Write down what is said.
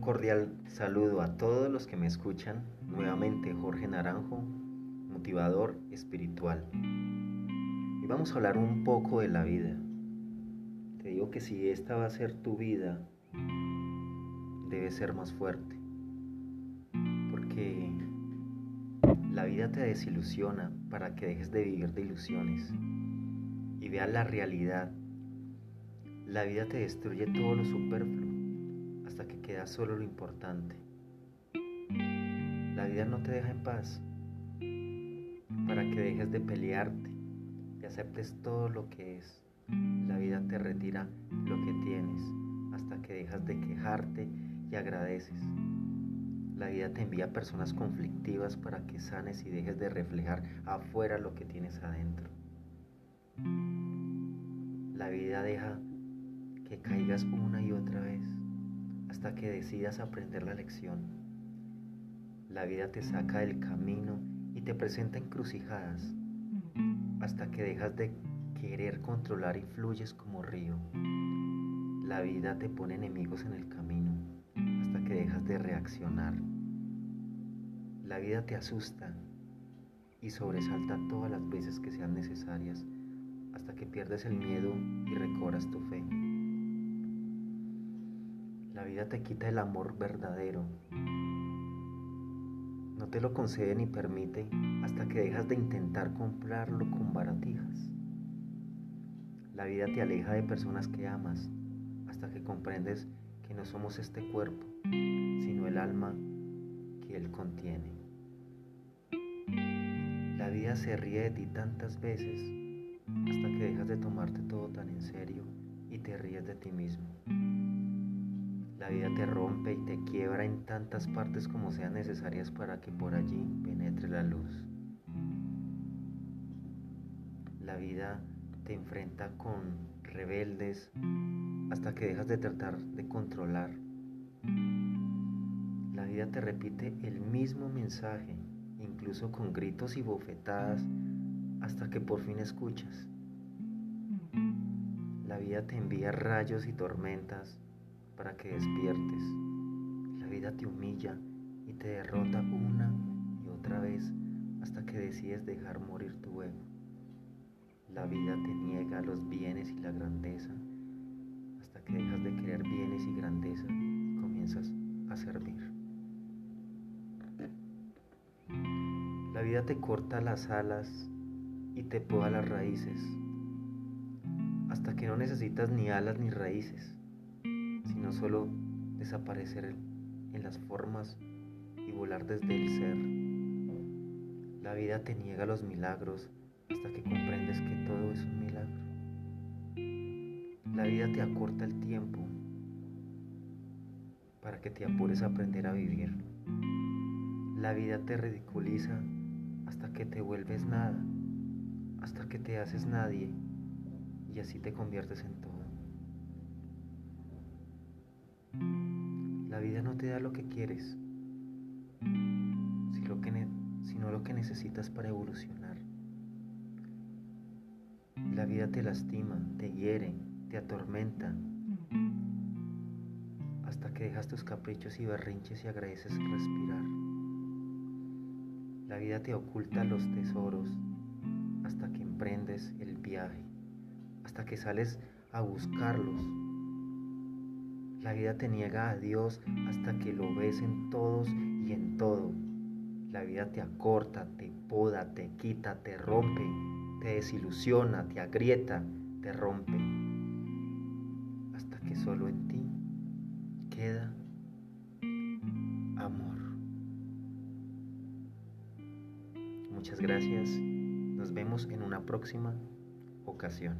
Un cordial saludo a todos los que me escuchan. Nuevamente Jorge Naranjo, motivador espiritual. Y vamos a hablar un poco de la vida. Te digo que si esta va a ser tu vida, debe ser más fuerte. Porque la vida te desilusiona para que dejes de vivir de ilusiones y veas la realidad. La vida te destruye todo lo superfluo hasta que queda solo lo importante. La vida no te deja en paz para que dejes de pelearte y aceptes todo lo que es. La vida te retira lo que tienes hasta que dejas de quejarte y agradeces. La vida te envía personas conflictivas para que sanes y dejes de reflejar afuera lo que tienes adentro. La vida deja que caigas una y otra vez hasta que decidas aprender la lección. La vida te saca del camino y te presenta encrucijadas hasta que dejas de querer controlar y fluyes como río. La vida te pone enemigos en el camino hasta que dejas de reaccionar. La vida te asusta y sobresalta todas las veces que sean necesarias hasta que pierdes el miedo y recobras tu fe. La vida te quita el amor verdadero. No te lo concede ni permite hasta que dejas de intentar comprarlo con baratijas. La vida te aleja de personas que amas hasta que comprendes que no somos este cuerpo, sino el alma que él contiene. La vida se ríe de ti tantas veces hasta que dejas de tomarte todo tan en serio y te ríes de ti mismo. La vida te rompe y te quiebra en tantas partes como sean necesarias para que por allí penetre la luz. La vida te enfrenta con rebeldes hasta que dejas de tratar de controlar. La vida te repite el mismo mensaje incluso con gritos y bofetadas, hasta que por fin escuchas. La vida te envía rayos y tormentas para que despiertes. La vida te humilla y te derrota una y otra vez hasta que decides dejar morir tu ego. La vida te niega los bienes y la grandeza hasta que dejas de querer bienes y grandeza y comienzas a servir. La vida te corta las alas y te poda las raíces, hasta que no necesitas ni alas ni raíces, sino solo desaparecer en las formas y volar desde el ser. La vida te niega los milagros hasta que comprendes que todo es un milagro. La vida te acorta el tiempo para que te apures a aprender a vivir. La vida te ridiculiza hasta que te vuelves nada, hasta que te haces nadie y así te conviertes en todo. Vida no te da lo que quieres, sino lo que, sino lo que necesitas para evolucionar. La vida te lastima, te hiere, te atormenta, hasta que dejas tus caprichos y berrinches y agradeces respirar. La vida te oculta los tesoros hasta que emprendes el viaje, hasta que sales a buscarlos. La vida te niega a Dios hasta que lo ves en todos y en todo. La vida te acorta, te poda, te quita, te rompe, te desilusiona, te agrieta, te rompe, hasta que solo en ti queda amor. Muchas gracias. Nos vemos en una próxima ocasión.